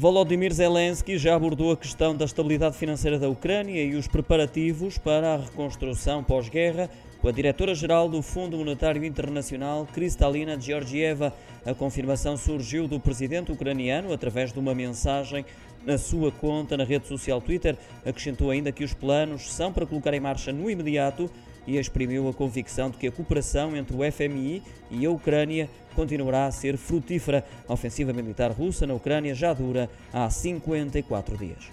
Volodymyr Zelensky já abordou a questão da estabilidade financeira da Ucrânia e os preparativos para a reconstrução pós-guerra com a diretora-geral do Fundo Monetário Internacional, Kristalina Georgieva. A confirmação surgiu do presidente ucraniano através de uma mensagem na sua conta na rede social Twitter. Acrescentou ainda que os planos são para colocar em marcha no imediato e exprimiu a convicção de que a cooperação entre o FMI e a Ucrânia continuará a ser frutífera. A ofensiva militar russa na Ucrânia já dura há 54 dias.